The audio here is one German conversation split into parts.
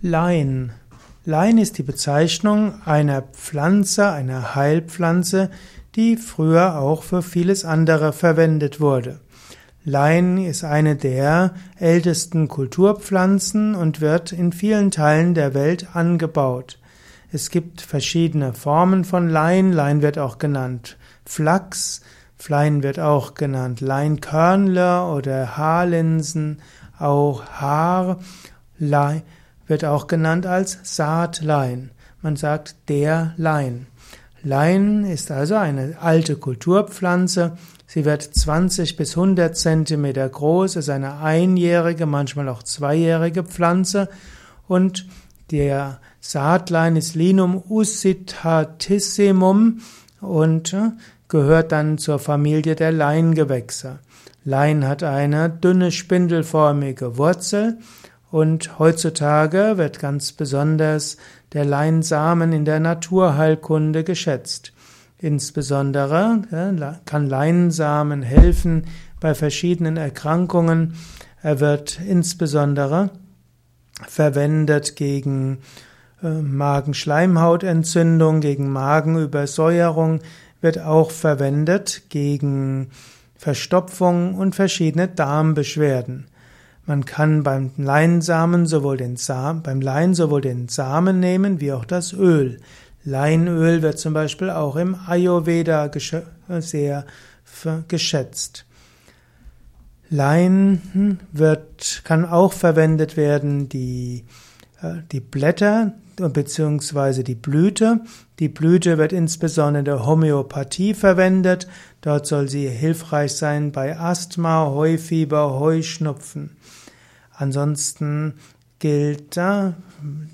Lein. Lein ist die Bezeichnung einer Pflanze, einer Heilpflanze, die früher auch für vieles andere verwendet wurde. Lein ist eine der ältesten Kulturpflanzen und wird in vielen Teilen der Welt angebaut. Es gibt verschiedene Formen von Lein. Lein wird auch genannt Flachs. Lein wird auch genannt Leinkörnler oder Haarlinsen, auch Haar. Lein wird auch genannt als Saatlein. Man sagt der Lein. Lein ist also eine alte Kulturpflanze. Sie wird 20 bis 100 Zentimeter groß, ist eine einjährige, manchmal auch zweijährige Pflanze und der Saatlein ist Linum uscitatissimum und äh, gehört dann zur Familie der Leingewächse. Lein hat eine dünne spindelförmige Wurzel und heutzutage wird ganz besonders der Leinsamen in der Naturheilkunde geschätzt. Insbesondere kann Leinsamen helfen bei verschiedenen Erkrankungen. Er wird insbesondere verwendet gegen äh, Magenschleimhautentzündung, gegen Magenübersäuerung, wird auch verwendet gegen Verstopfung und verschiedene Darmbeschwerden. Man kann beim Leinsamen sowohl den Samen, beim Lein sowohl den Samen nehmen wie auch das Öl. Leinöl wird zum Beispiel auch im Ayurveda sehr geschätzt. Lein wird, kann auch verwendet werden, die, äh, die Blätter bzw. die Blüte. Die Blüte wird insbesondere in der Homöopathie verwendet. Dort soll sie hilfreich sein bei Asthma, Heufieber, Heuschnupfen. Ansonsten gilt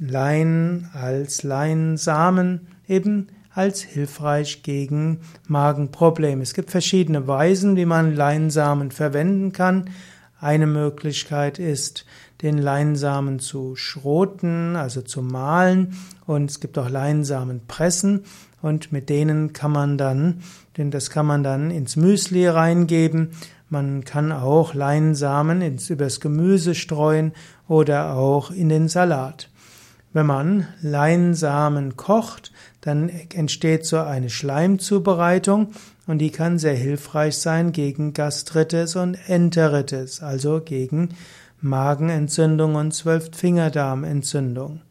Lein als Leinsamen eben als hilfreich gegen Magenprobleme. Es gibt verschiedene Weisen, wie man Leinsamen verwenden kann. Eine Möglichkeit ist, den Leinsamen zu schroten, also zu mahlen. Und es gibt auch Leinsamenpressen. Und mit denen kann man dann, denn das kann man dann ins Müsli reingeben. Man kann auch Leinsamen ins, übers Gemüse streuen oder auch in den Salat. Wenn man Leinsamen kocht, dann entsteht so eine Schleimzubereitung und die kann sehr hilfreich sein gegen Gastritis und Enteritis, also gegen Magenentzündung und Zwölffingerdarmentzündung.